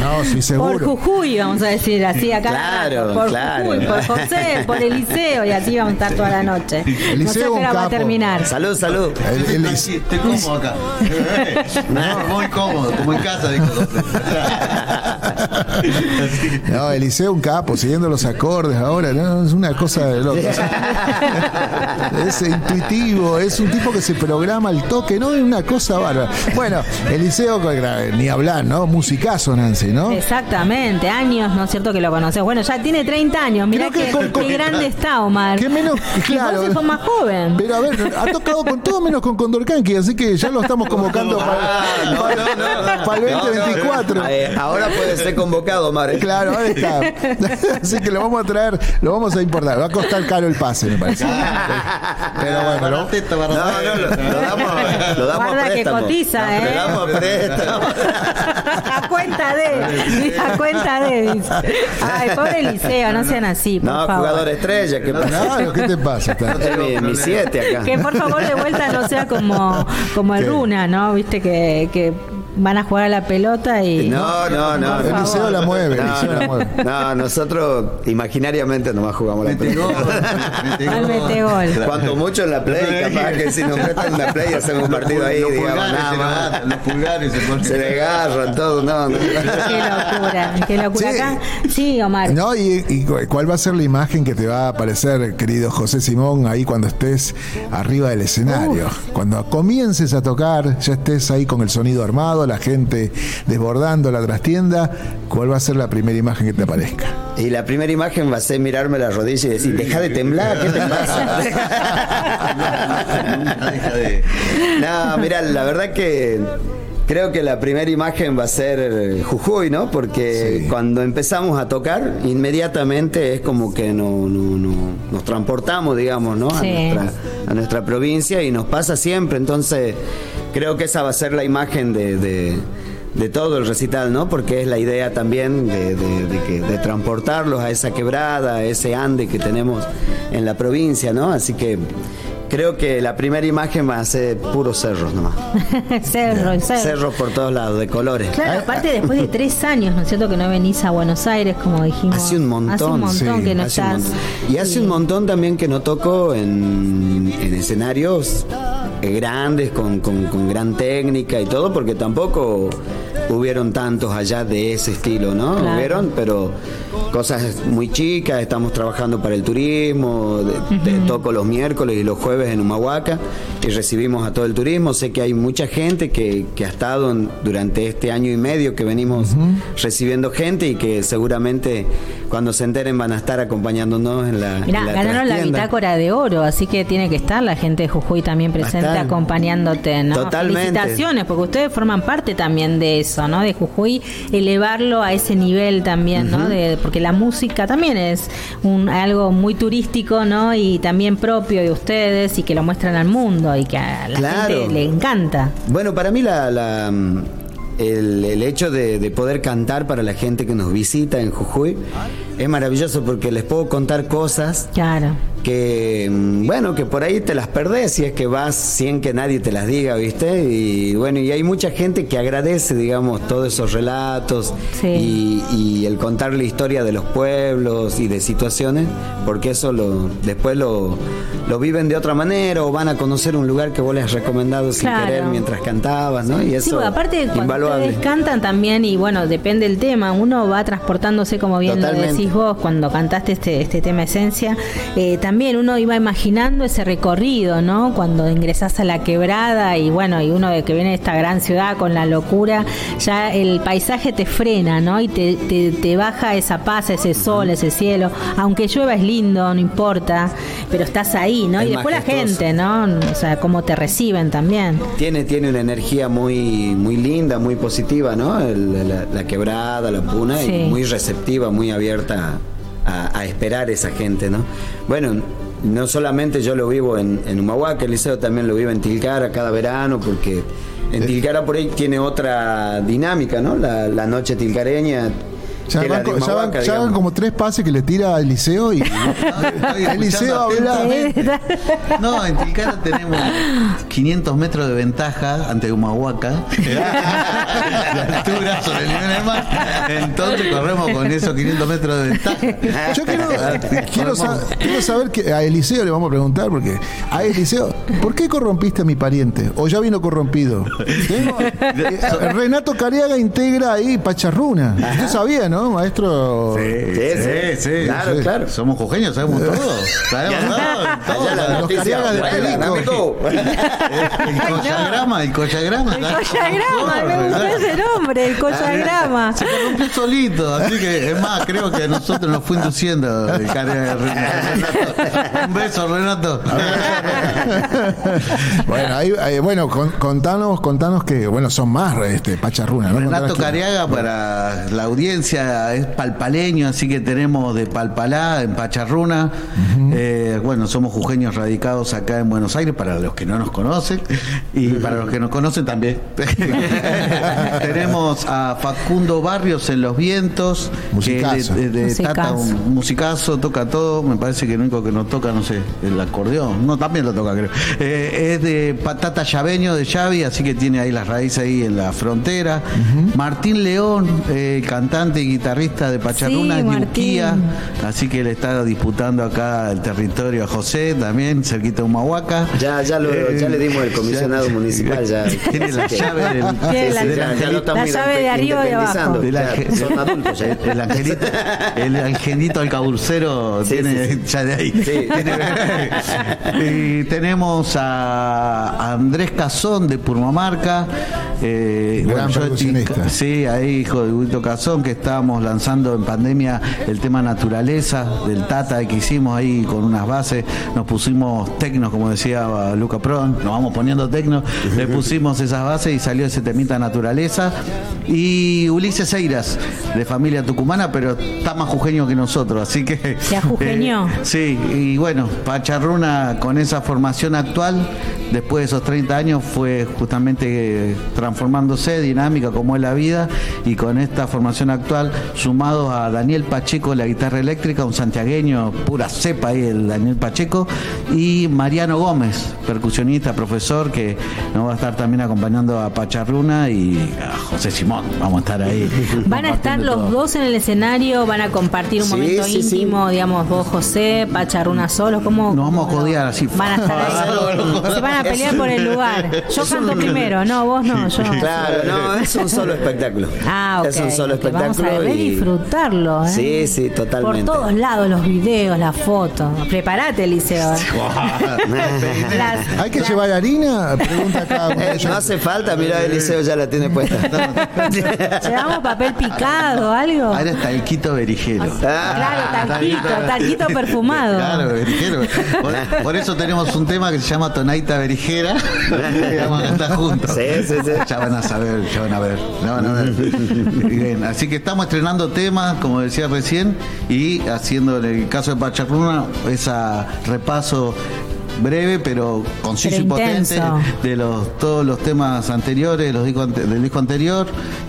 no, sí, Por seguro. Jujuy, vamos a decir así acá. Claro, por claro. Jujuy, por José, por *laughs* Eliseo, y así vamos a estar toda la noche. Eliseo, no sé va a terminar. Salud, salud. El- el- Sí, estoy cómodo acá. *laughs* No, muy cómodo, como en casa, dijo José. *laughs* *laughs* No, Eliseo un capo, siguiendo los acordes ahora, ¿no? es una cosa de loco. *laughs* Es intuitivo, es un tipo que se programa al toque, ¿no? Es una cosa bárbara. Bueno, Eliseo, ni hablar, ¿no? Musicazo, Nancy, ¿no? Exactamente, años, ¿no es cierto que lo conoces? Bueno, ya tiene 30 años, mirá que qué, con- con- qué grande está Omar. Que menos, *laughs* claro. sos más joven. Pero a ver, ha tocado con todo menos con Condorcanqui, así que ya lo estamos convocando para, Ah, no, no, no. para el No, no. 2024. Eh, ahora puede ser convocado, Omar. ¿eh? Claro, ahí está. *laughs* Así que lo vamos a traer, lo vamos a importar. Va a costar caro el pase, me parece. Pero bueno, ¿no? No, no, lo, lo damos, lo damos Guarda a que préstamo. cotiza, ¿eh? Lo damos a préstamo. *laughs* a cuenta de, a cuenta de, dice. Ay, pobre Eliseo, no sean así, por No, favor. jugador estrella. ¿qué pasa? Claro, ¿qué te pasa? Mi, mi siete acá. Que por favor de vuelta no sea como, como el ¿Qué? Runa, ¿no? Viste que, que van a jugar a la pelota y. No, no, no. El. Liceo la mueve, el No, Liceo la mueve. no, no, nosotros imaginariamente nomás jugamos la pelota. Al gol. mete gol. Cuanto mucho en la play, capaz que si nos meten en la play hacemos un partido ahí, Los digamos, pulgares nada se más. Los pulgares se ponen. Se desgarran todo, no, no. Qué locura, qué locura. Sí. Acá, sí, Omar. No, y, y cu- cuál va a ser la imagen que te va a aparecer, querido José Simón, ahí cuando estés arriba del escenario? Cuando comiences a tocar, ya estés ahí con el sonido armado, la gente desbordando la trastienda, ¿cuál va a ser la primera imagen que te aparezca? Y la primera imagen va a ser mirarme la rodilla y decir, deja de temblar, ¿qué te pasa? *laughs* *laughs* Nunca deja de. No, mira, la verdad que creo que la primera imagen va a ser Jujuy, ¿no? Porque Sí. cuando empezamos a tocar, inmediatamente es como que no, no- no- nos transportamos, digamos, ¿no? A, nuestra, a nuestra provincia y nos pasa siempre. Entonces, creo que esa va a ser la imagen de. de- de todo el recital, ¿no? Porque es la idea también de, de- de que- de transportarlos a esa quebrada, a ese ande que tenemos en la provincia, ¿no? Así que creo que la primera imagen va a ser puros cerros nomás. *laughs* cerro, el cerro. Cerros por todos lados, de colores. Claro, aparte después de *laughs* tres años, ¿no es cierto? Que no venís a Buenos Aires, como dijimos. Hace un montón. Hace un montón sí, que no estás. Y hace un montón también que no toco en, en escenarios eh, grandes, con, con- con gran técnica y todo, porque tampoco hubieron tantos allá de ese estilo, ¿no? Claro. Hubieron, pero cosas muy chicas, estamos trabajando para el turismo, de- de- toco los miércoles y los jueves en Humahuaca y recibimos a todo el turismo. Sé que hay mucha gente que, que ha estado en- durante este año y medio que venimos recibiendo gente y que seguramente cuando se enteren van a estar acompañándonos en la. Mirá, en la ganaron la bitácora de oro, así que tiene que estar la gente de Jujuy también presente acompañándote, ¿no? Totalmente. Felicitaciones, porque ustedes forman parte también de eso, ¿no? De Jujuy, elevarlo a ese nivel también, ¿no? De, porque la música también es un, algo muy turístico, ¿no? Y también propio de ustedes y que lo muestran al mundo y que a la Claro. gente le encanta. Bueno, para mí la, la, el, el hecho de, de poder cantar para la gente que nos visita en Jujuy es maravilloso porque les puedo contar cosas Claro. que, mm, bueno, que por ahí te las perdés si es que vas sin que nadie te las diga, ¿viste? Y bueno, y hay mucha gente que agradece, digamos, todos esos relatos Sí. y, y el contar la historia de los pueblos y de situaciones, porque eso lo después lo, lo viven de otra manera o van a conocer un lugar que vos les has recomendado sin Claro. querer mientras cantabas, ¿no? Y Sí, eso porque aparte cuando invaluable. ustedes cantan también y bueno, depende del tema, uno va transportándose como bien lo decís decís vos cuando cantaste este, este tema Esencia, eh, también uno iba imaginando ese recorrido, ¿no? Cuando ingresás a la quebrada y bueno, y uno de que viene de esta gran ciudad con la locura, ya el paisaje te frena, ¿no? Y te, te, te baja esa paz, ese sol, ese cielo. Aunque llueva es lindo, no importa, pero estás ahí, ¿no? Es y después la gente, ¿no? O sea, cómo te reciben también. Tiene, tiene una energía muy, muy linda, muy positiva, ¿no? El- la, la quebrada, la puna, Sí. y muy receptiva, muy abierta a, a esperar esa gente, ¿no? Bueno, no solamente yo lo vivo en, en Humahuaca, el liceo también lo vivo en Tilcara cada verano, porque en Tilcara por ahí tiene otra dinámica, ¿no? La, la noche tilcareña. Ya que la van, de co- ya van- Humahuaca, ya van digamos. como tres pases que le tira al liceo y el liceo habla. No, en Tilcara tenemos 500 metros de ventaja ante Humahuaca *laughs* de altura sobre el nivel del mar. Entonces corremos con esos 500 metros de ventaja. Yo quiero, *laughs* quiero, sa- quiero saber que a Eliseo le vamos a preguntar, porque a Eliseo, ¿por qué corrompiste a mi pariente? ¿O ya vino corrompido? Tengo- *laughs* eh, Renato Cariaga integra ahí Pacharruna. Usted sabía, ¿no, maestro? Sí, sí, claro, sí. claro. Somos jujeños, sabemos todo. *laughs* Sabemos todo. todo. La Los noticia, Cariagas de amigo. El collagrama, el collagrama. El collagrama, me gustó ese nombre, el collagrama. Se corrompió solito, así que es más, creo que a nosotros nos fue induciendo el Renato. Un beso, Renato. *laughs* Bueno, ahí, ahí, bueno, con- contanos, contanos que, bueno, son más este, Pacharruna, ¿no? Renato Cariaga para la audiencia es palpaleño, así que tenemos de Palpalá en Pacharruna. Eh, bueno, somos jujeños radicados acá en Buenos Aires para los que no nos conocen y para los que nos conocen también. *laughs* tenemos a Facundo Barrios en Los Vientos, que es Musicazo. de, de- de Musicazo. Tata, un musicazo, toca todo. Me parece que lo único que no toca, no sé, el acordeón. No, también lo toca, creo. Eh, es de Patata Llaveño de Xavi, así que tiene ahí las raíces ahí en la frontera. Martín León, eh, cantante y guitarrista de Pacharruna, Sí, de. Urquía, así que le está disputando acá el territorio a José, también, cerquita de Humahuaca. Ya, ya, lo, ya le dimos el comisionado ya- municipal. Ya, *laughs* Tiene la llave del, *laughs* Tiene la- del ya- La llave de arriba y de abajo. ange- son adultos ya. El, el angelito, *laughs* el angelito alcaburcero Sí, tiene sí, sí. ya de ahí. Sí. y tenemos a Andrés Cazón de Purmamarca. Eh, Gran yo percusionista. estoy- sí, ahí hijo de Huito Cazón, que estábamos lanzando en pandemia el tema naturaleza del Tata que hicimos ahí con unas bases. Nos pusimos tecnos, como decía Luca Pron, nos vamos poniendo tecnos, le *laughs* pusimos esas bases y salió ese temita naturaleza. Y Ulises Eiras, de familia tucumana, pero está más jujeño que nosotros, así que. Se ajujeñó. eh, sí, y bueno, Pacharruna con esa formación actual, después de esos 30 años, fue justamente eh, transformándose, dinámica como es la vida, y con esta formación actual, sumado a Daniel Pacheco, la guitarra eléctrica, un santiagueño, pura cepa ahí, el Daniel Pacheco, y Mariano Gómez, percusionista, profesor, que nos va a estar también acompañando a Pacharruna y a José Simón, vamos a estar ahí. *laughs* Van a estar los todo. dos en el escenario, van a compartir un Sí, momento sí, sí. íntimo, digamos, vos José, Pacharruna solo, ¿cómo? Nos vamos a codear así. Van a estar ahí. *laughs* Se van a pelear por el lugar. *laughs* Yo canto primero, no, vos no, yo. Claro, no, es un solo espectáculo. Ah, ok. Es un solo espectáculo. Y- disfrutarlo, ¿eh? Sí, sí, totalmente. Por todos lados, los videos, las fotos. Prepárate, Eliseo. *laughs* ¿eh? Las- ¿Hay que llevar harina? Pregunta acá. *laughs* Eh, no hace falta, mira, Eliseo ya la tiene puesta. *laughs* ¿Llevamos papel picado, algo? Ahora está el Quito Berijero. Claro, talquito, talquito perfumado. Claro, berijero. Por, por eso tenemos un tema que se llama Tonaita Berijera. Vamos a cantar juntos. Sí, sí, sí. Ya van a saber, ya van a ver. ya van a ver. Bien, así que estamos estrenando temas, como decía recién, y haciendo en el caso de Pacharruna, esa repaso breve pero conciso Pero y potente intenso. de los todos los temas anteriores los discos del disco anterior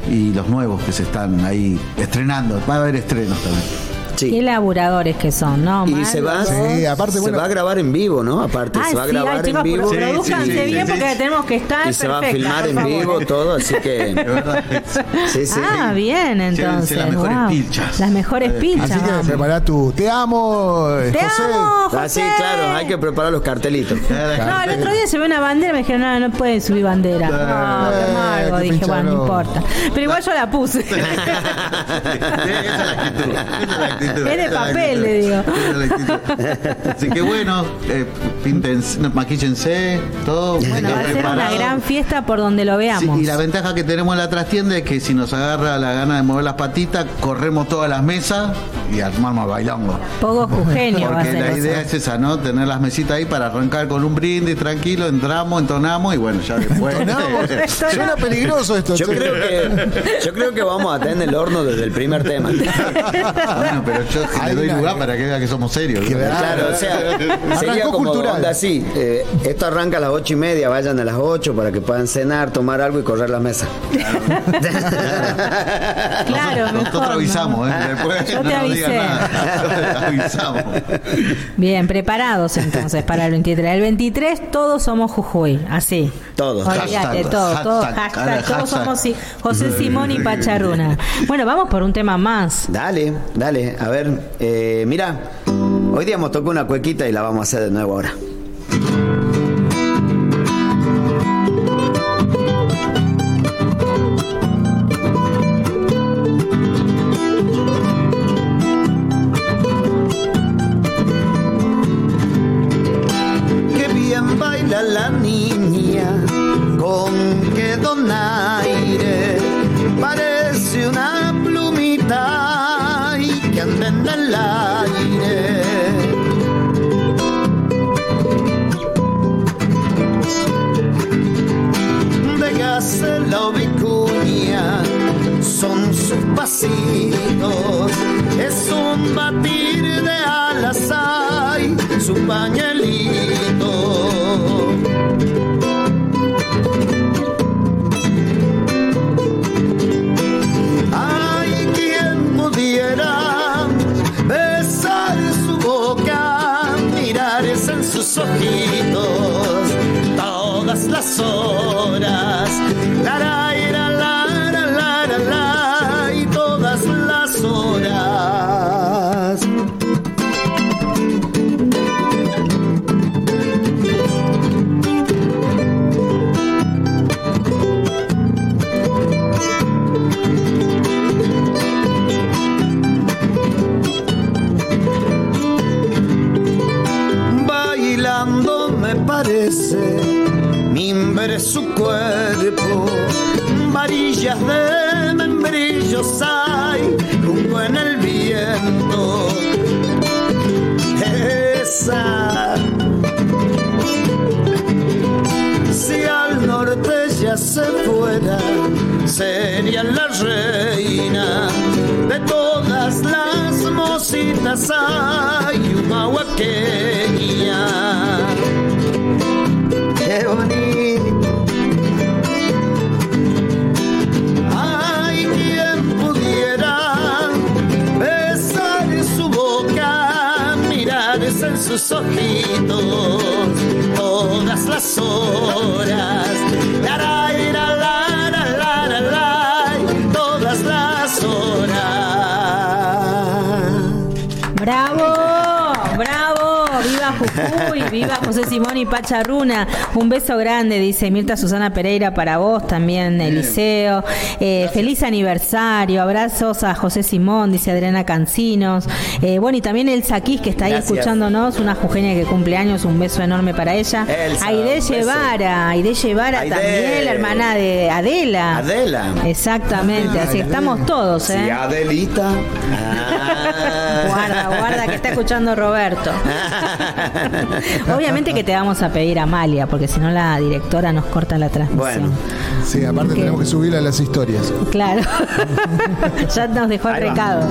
y los nuevos que se están ahí estrenando va a haber estrenos también Sí. Qué laburadores que son, ¿no? Y Mal, se va, Sí, aparte, se bueno- va a grabar en vivo, ¿no? Aparte, Ay, se va a sí, grabar ay, chicos, en vivo. Sí, produzcanse sí, sí, bien sí, porque sí. tenemos que estar Y se va a filmar en vivo todo, así que. *laughs* Sí, sí. Ah, bien, entonces. las mejores wow. pilchas. Las mejores pilchas. Así que prepara tu. Te amo, Te José. amo, José. Ah, sí, claro, hay que preparar los cartelitos. No, el otro día se ve una bandera y me dijeron, no, no pueden subir bandera. No, qué amargo. Dije, bueno, no importa. Pero igual yo la puse. *laughs* Esa es la actitud, *laughs* es de papel, le digo. Así que bueno, eh, maquíllense, todo. Bueno, va a ser una gran fiesta por donde lo Sí, veamos. y la ventaja que tenemos en la trastienda es que si nos agarra la gana de mover las patitas, corremos todas las mesas y armamos el bailongo. Poco *laughs* jujeño va a Porque ser la eso. idea es esa, ¿no? Tener las mesitas ahí para arrancar con un brindis tranquilo, entramos, entonamos y bueno, ya después. *laughs* Entonamos. Suena peligroso esto. Yo creo que yo creo que vamos a tener el horno desde el primer tema. bueno, pero yo si le doy una- lugar para que vea que somos serios. Que Claro, o sea, sería Arrancó como cultural. onda así. eh, esto arranca a las ocho y media, vayan a las ocho para que puedan cenar, tomar algo y correr la mesa. Claro, nosotros, nosotros mejor, avisamos, ¿no? ¿eh? Después Yo no te nos avisé. nada. *laughs* avisamos. Bien, preparados entonces para el 23. El 23 todos somos Jujuy, así. Todos. Olvídate, todos, todos, hashtag, todos somos Si- José Simón y Pacharuna. Bueno, vamos por un tema más. Dale, dale. A ver, eh, mira, hoy día hemos tocado una cuequita y la vamos a hacer de nuevo ahora. De membrillos hay rumbo en el viento. Esa. Si al norte ya se fuera sería la reina de todas las mositas hay una huaqueña. Qué bonito sus ojitos todas las horas José Simón y Pacharruna! Un beso grande, dice Mirta Susana Pereira para vos también, Eliseo. Eh, feliz aniversario, abrazos a José Simón, dice Adriana Cancinos. Eh, bueno, y también el Saquís que está ahí Gracias. escuchándonos, una jujeña que cumple años, un beso enorme para ella. Elsa, Aide. Guevara, Aide Guevara Aide. también, la hermana de Adela. Adela. Exactamente, así estamos todos, Sí, ¿eh? Adelita. Ah. *laughs* Guarda, guarda que está escuchando Roberto. *laughs* Obviamente que te vamos a pedir a Amalia, porque si no la directora nos corta la transmisión. Bueno. Sí, aparte ¿Qué? tenemos que subir a las historias. Claro. *laughs* ya nos dejó el recado.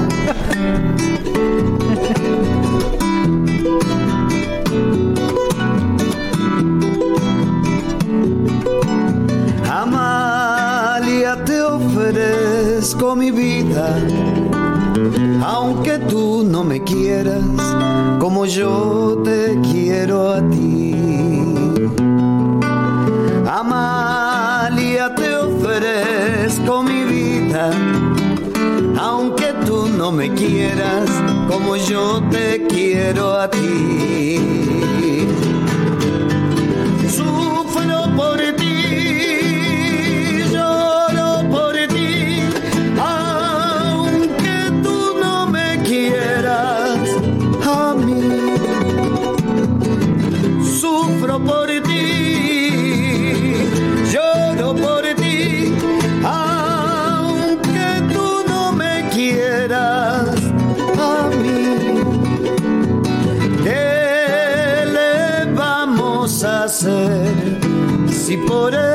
Amalia, te ofrezco mi vida, aunque tú no me quieras como yo te quiero a ti. Amalia, te ofrezco mi vida, aunque tú no me quieras como yo te quiero a ti. Sufro por ti, si por ese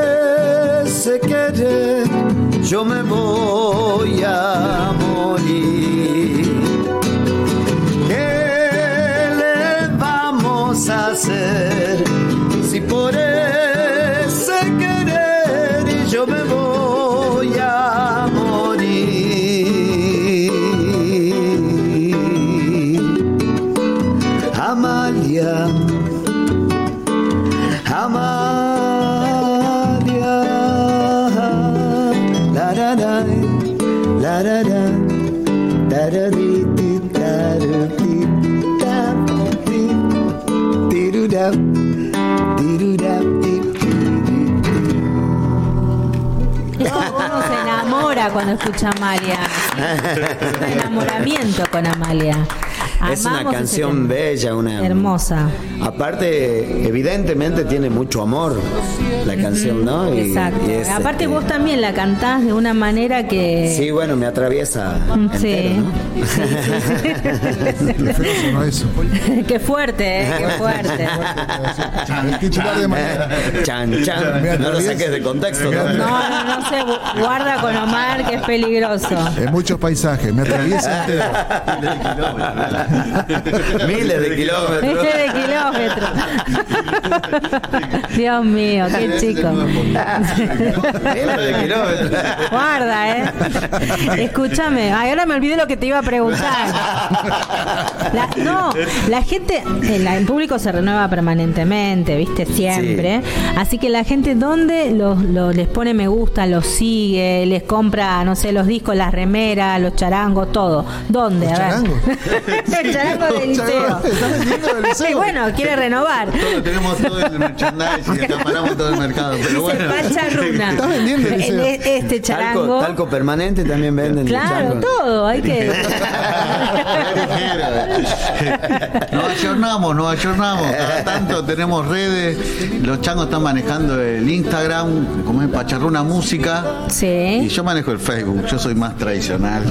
cuando escucha a Amalia. *laughs* Un enamoramiento con Amalia. Es una canción bella, una Hermosa. Aparte, evidentemente tiene mucho amor la canción, ¿no? Y- Exacto. y es, Aparte este, vos también la cantás de una manera que... Sí, bueno, me atraviesa. Mm, entero, Sí. ¿no? Qué feo sonó eso. *laughs* Qué fuerte, ¿eh? Qué fuerte. *laughs* Titular de. Chan, chan. Me No lo saques de contexto, ¿no? No, no, no se gu- guarda con Omar que es peligroso. En muchos paisajes, me atraviesa entero. *laughs* *laughs* Miles de kilómetros. Este de kilómetros. *laughs* Dios mío, qué chico. Miles de kilómetros. Guarda, ¿eh? Escúchame. Ay, ahora me olvidé lo que te iba a preguntar. La- no, la gente, el, el público se renueva permanentemente, ¿viste? Siempre. Así que la gente, ¿dónde los, los- les pone me gusta, los sigue, les compra, no sé, los discos, las remeras, los charangos, todo? ¿Dónde? ¿Los A ver. *laughs* *laughs* charango del liceo. Y bueno, quiere renovar. Todo, tenemos todo el merchandising, *laughs* acaparamos todo el mercado, pero bueno. Pacharruna. Estás vendiendo el liceo. El- Este Talco, charango. talco permanente también venden. Claro, todo, hay que. *laughs* Nos ayornamos, nos ayornamos. Cada tanto tenemos redes. Los changos están manejando el Instagram, como es Pacharruna Música. Y Sí. yo manejo el Facebook, yo soy más tradicional.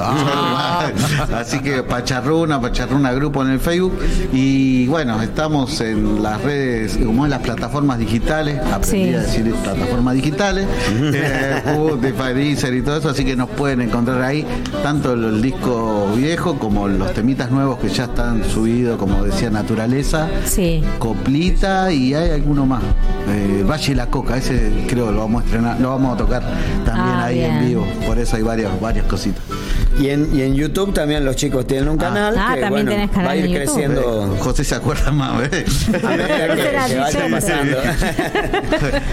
Así que Pacharruna, Pacharruna Grupo en el Facebook. Y bueno, estamos en las redes, como en las plataformas digitales. Aprendí Sí. a decir plataformas digitales. eh, Spotify, Deezer y todo eso. Así que nos pueden encontrar ahí tanto el, el disco viejo como los temitas nuevos que ya están subidos, como decía Naturaleza. Sí. Coplita y hay alguno más. Eh, Valle de la Coca, ese creo lo vamos a estrenar, lo vamos a tocar también Ah, ahí bien. en vivo. Por eso hay varias, varias cositas. Y en, y en YouTube también los chicos tienen un canal Ah, que también bueno, tenés canal va a ir en creciendo José se acuerda más, ¿ves? a medida *laughs* que, Ese era que vaya Vicente. pasando.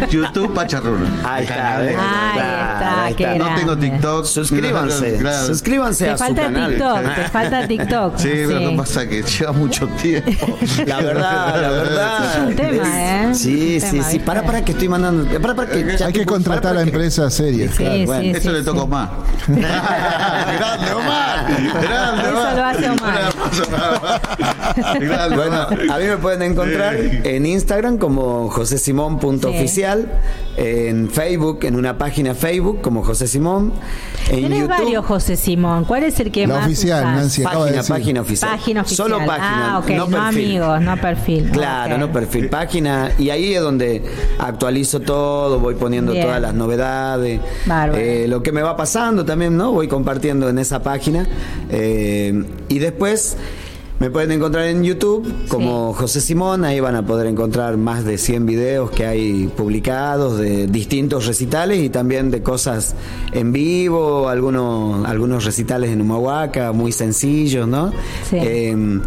*laughs* YouTube Pacharruna. Ahí El está. Ahí está, ahí qué está. No tengo. TikTok. Suscríbanse, Claro. suscríbanse Te a su falta canal. TikTok, te *laughs* falta TikTok. Sí, lo que pasa es que lleva mucho tiempo. La verdad, la verdad. Es un tema, ¿eh? Sí, un sí, tema, sí. ¿viste? Para, para que estoy mandando. Para, para que Hay que contratar a empresas serias. Sí, bueno, sí, Eso sí, le tocó sí. más. Grande Omar. Grande Eso Omar. lo hace Omar. *laughs* Bueno, a mí me pueden encontrar en Instagram como josesimón.oficial, en Facebook, en una página Facebook como José Simón, en YouTube. varios José Simón. ¿Cuál es el que La más oficial? Nancy de Página, decir. página oficial. Página oficial. Solo página, Ah, ok, no no, amigos, no perfil. Claro, no perfil, página. Y ahí es donde actualizo todo, voy poniendo Bien. todas las novedades, eh, lo que me va pasando también, ¿no? Voy compartiendo en esa página. eh, y después me pueden encontrar en YouTube como José Simón, ahí van a poder encontrar más de 100 videos que hay publicados de distintos recitales y también de cosas en vivo, algunos, algunos recitales en Humahuaca, muy sencillos, ¿no? Sí. Eh,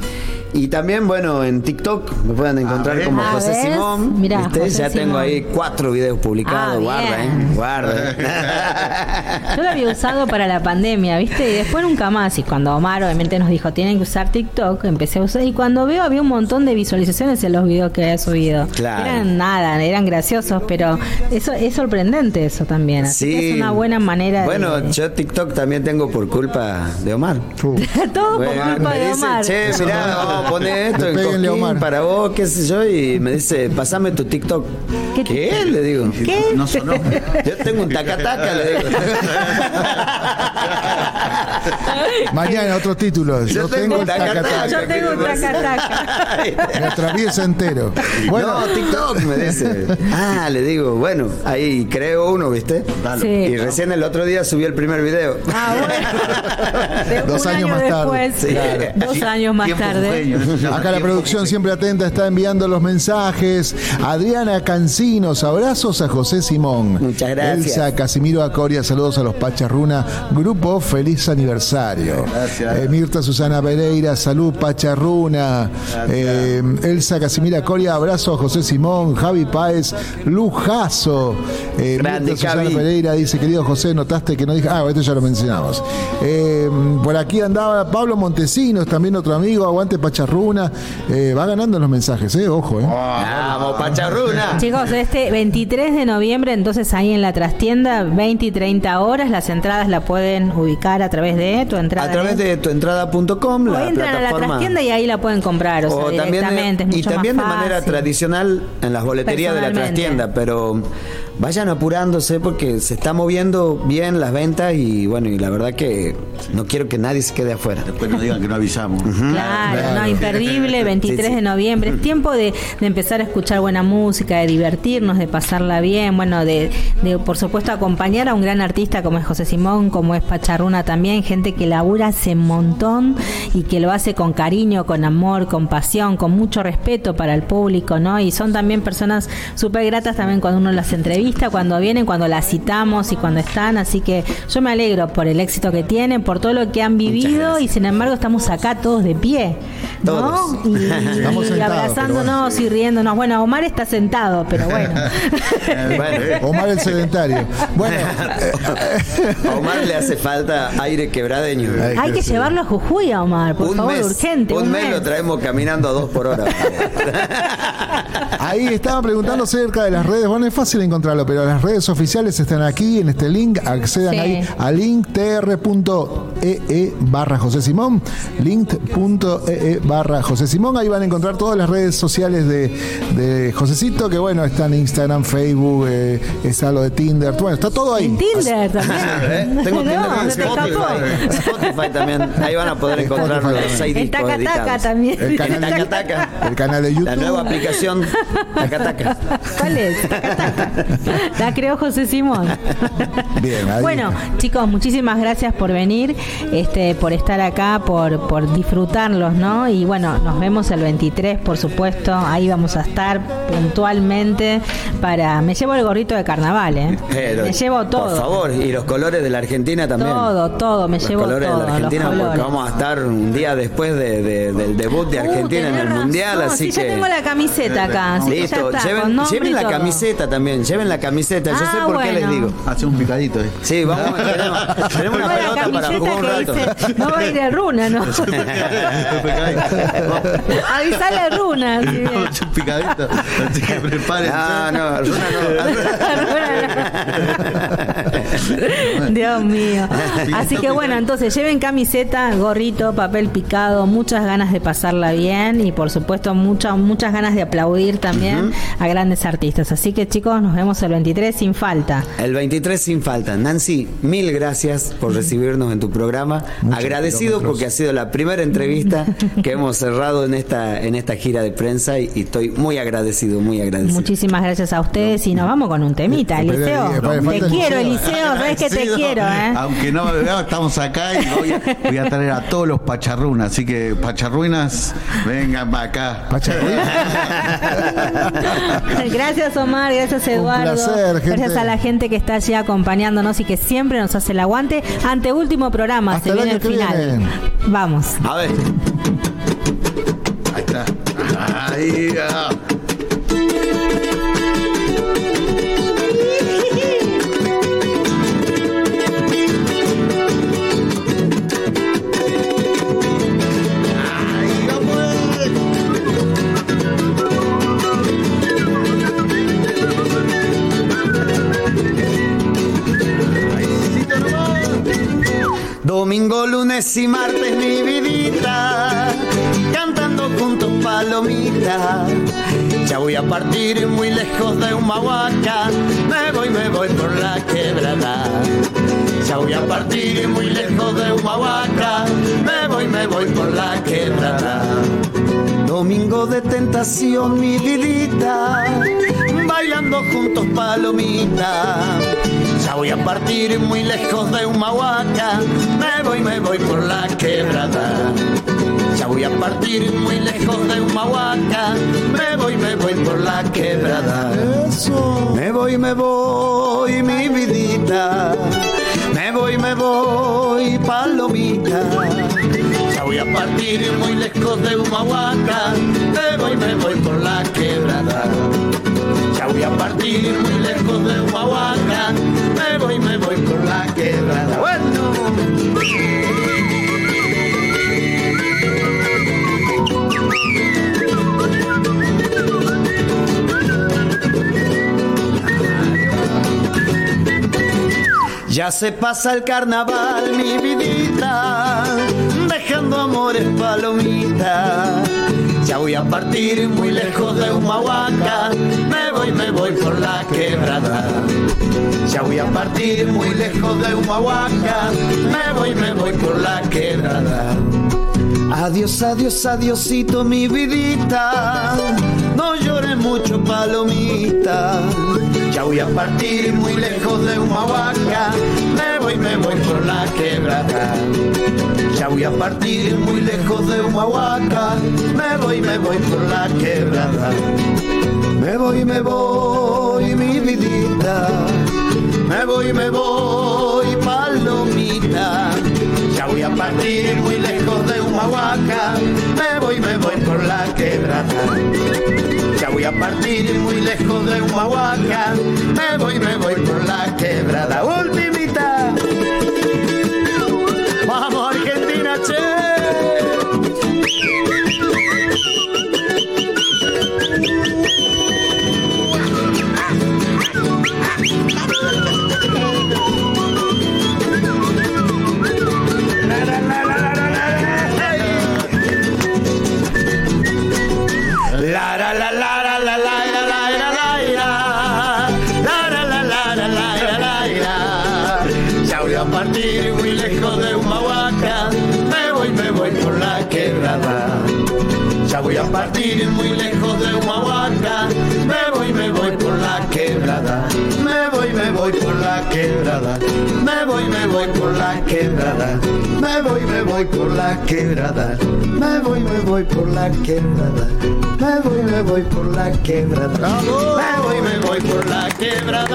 y también, bueno, en TikTok me pueden encontrar ver. como Ah, José ¿ves? Simón. Mirá. José ya tengo ahí cuatro videos publicados. Ah, guarda, bien. ¿eh? Guarda. Yo lo había usado para la pandemia, ¿viste? Y después nunca más. Y cuando Omar obviamente nos dijo, tienen que usar TikTok, empecé a usar. Y cuando veo, había un montón de visualizaciones en los videos que había subido. Claro. Eran nada, eran graciosos, pero eso es sorprendente eso también. Así que Sí. es una buena manera Bueno, de... yo TikTok también tengo por culpa de Omar. *laughs* Todo *laughs* Bueno, por culpa me de Omar. Che, mirá, vamos a poner esto en Cosquín Omar. para vos, qué sé yo, y me dice, pasame tu TikTok. ¿Qué ¿Qué? Le digo. ¿Qué? No sonó. *laughs* Yo tengo un tacataca, le digo. Mañana otros títulos. Yo, tengo un tacataca. Yo tengo un tacataca. Me atraviesa entero. *laughs* Bueno, no, TikTok me dice. Ah, le digo, bueno, ahí creo uno, ¿viste? Sí. Y recién el otro día subió el primer video. Ah, bueno. *laughs* Dos años año más tarde. después, Sí. Claro. Dos años más Tiempo tarde. Acá la producción siempre atenta está enviando los mensajes. Adriana Cancinos, abrazos a José Simón. Muchas gracias. Elsa Casimiro Acoria, saludos a los Pacharruna. Grupo, feliz aniversario. Gracias. Eh, Mirta Susana Pereira, salud Pacharruna. Eh, Elsa Casimiro Acoria, abrazo a José Simón. Javi Páez, lujazo. Eh, Grande, Susana Javi. Pereira dice, querido José, notaste que no dije. Ah, esto ya lo mencionamos. Eh, por aquí andaba Pablo Montesinos, también otro amigo, aguante Pacharruna. Eh, va ganando los mensajes, eh, ojo, eh. Vamos, Pacharruna. Chicos, este 23 de noviembre, entonces ahí en la trastienda, 20 y 30 horas, las entradas la pueden ubicar a través de tu entrada. A través de tuentrada.com, O la entran a la plataforma. trastienda y ahí la pueden comprar, o, sea, O también de- directamente. es y mucho también de más manera fácil. tradicional en las boleterías de la trastienda, pero vayan apurándose porque se está moviendo bien las ventas y bueno, y la verdad que no quiero que nadie se quede afuera. Después no digan que no avisamos. Claro, Claro. no, imperdible, 23 Sí, sí. de noviembre. Es tiempo de, de empezar a escuchar buena música, de divertirnos, de pasarla bien, bueno, de, de, por supuesto acompañar a un gran artista como es José Simón, como es Pacharruna también, gente que labura hace un montón y que lo hace con cariño, con amor, con pasión, con mucho respeto para el público, ¿no? Y son también personas súper gratas también cuando uno las entrevista, cuando vienen, cuando las citamos y cuando están, así que yo me alegro por el éxito que tienen, por todo lo que han vivido y sin embargo estamos acá todos de pie, ¿no? Todos. Y, *laughs* Estamos y sentados, abrazándonos y riéndonos. Bueno, Omar está sentado, pero bueno. *laughs* Bueno, Omar el sedentario. Bueno, a *laughs* Omar le hace falta aire quebradeño. Ay, Hay que llevarlo a Jujuy a Omar, por un favor, mes, urgente. un mes lo traemos caminando a dos por hora. ahí estaba preguntando acerca de las redes. Bueno, es fácil encontrarlo, pero las redes oficiales están aquí en este link. Accedan Sí. ahí a linktr.ee barra José Simón. Link.ee barra José Simón. Ahí van a encontrar todas las redes sociales de, de Josecito, que bueno, están en Instagram, Facebook, eh, está lo de Tinder. Bueno, está todo ahí. En Tinder también. *laughs* ¿Eh? Tengo *laughs* no, Tinder. Spotify. Spotify también. Ahí van a poder encontrar los seis En discos Taca Taca editados. también. El canal, Taca Taca. el canal de YouTube. La nueva aplicación Taca Taca. ¿Cuál es? Taca, taca. *laughs* La creó José Simón. Bien, ahí Bueno, está. chicos, muchísimas gracias por venir, este, por estar acá, por, por disfrutarlos, ¿no? Y bueno, nos vemos el 23, por supuesto. Ahí vamos a estar puntualmente para. Me llevo el gorrito de carnaval, ¿eh? Pero, me llevo todo. Por favor, y los colores de la Argentina también. Todo, todo, me los llevo colores todo, de la los Argentina porque colores. vamos a estar un día después de- de- del debut de Uh, Argentina en el razón. Mundial, así sí, que... ya tengo la camiseta acá. ya Listo, está, lleven, la todo. camiseta también, lleven la camiseta, yo Ah, sé por qué les bueno. digo. Hace un picadito ahí. Sí, vamos, *laughs* tenemos, tenemos una la pelota para camiseta jugar un que rato. dice, no va a ir a Runa, ¿no? *laughs* Avisale a Runa. *laughs* un picadito. Así que prepárense. No, no, Runa no. *laughs* Dios mío. *laughs* Así que bueno, entonces lleven camiseta, gorrito, papel picado, muchas ganas de pasarla bien y por supuesto muchas muchas ganas de aplaudir también a grandes artistas. Así que chicos, nos vemos el 23 sin falta. El 23 sin falta. Nancy, mil gracias por recibirnos en tu programa. Agradecido porque ha sido la primera entrevista que hemos cerrado en esta en esta gira de prensa y, y estoy muy agradecido, muy agradecido. Muchísimas gracias a ustedes y nos vamos con un temita, Eliseo. Te quiero, Eliseo. Sabes que te quiero, ¿eh? Aunque no me vea, estamos acá y voy a, voy a traer a todos los pacharrunas. Así que, pacharruinas, vengan para acá. Pacharruina. *laughs* Gracias Omar, gracias Eduardo. placer, gente. Gracias a la gente que está allí acompañándonos y que siempre nos hace el aguante. Ante último programa, Hasta se el viene año el que final. viene. Vamos. A ver. Ahí está. Ahí, ah. Domingo, lunes y martes mi vidita, cantando palomita. Ya voy a partir muy lejos de Humahuaca, me voy, me voy por la quebrada. Ya voy a partir muy lejos de Humahuaca, me voy, me voy por la quebrada. Domingo de tentación, mi vidita, bailando juntos palomita. Ya voy a partir muy lejos de Humahuaca, me voy, me voy por la quebrada. Ya voy a partir muy lejos de Humahuaca, me voy, me voy por la quebrada. Me voy, me voy, mi vidita, me voy, me voy, palomita. Ya voy a partir muy lejos de Humahuaca, me voy, me voy por la quebrada. Ya voy a partir muy lejos de Humahuaca, me voy, me voy por la quebrada. Bueno. Ya se pasa el carnaval, mi vidita, dejando amores palomita. Ya voy a partir muy lejos de Humahuaca, me voy, por la quebrada. Ya voy a partir muy lejos de Humahuaca, me voy, me voy por la quebrada. Adiós, adiós, adiosito mi vidita, no llores mucho palomita. Ya voy a partir muy lejos de Humahuaca, me voy, me voy por la quebrada. Ya voy a partir muy lejos de Humahuaca, me voy, me voy por la quebrada. Me voy, me voy, mi vidita, me voy, me voy, palomita. Ya voy a partir muy lejos de Humahuaca, me voy, me voy por la quebrada. Ya voy a partir muy lejos de Humahuaca, me voy, me voy por la quebrada. Ultimita. Vamos quebrada. Me voy, me voy por la quebrada. Me voy, me voy por la quebrada. Me voy, me voy por la quebrada. Me voy, me voy por la quebrada.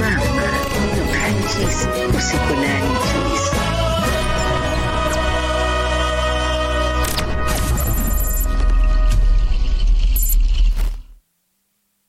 Mamba, Tucanches o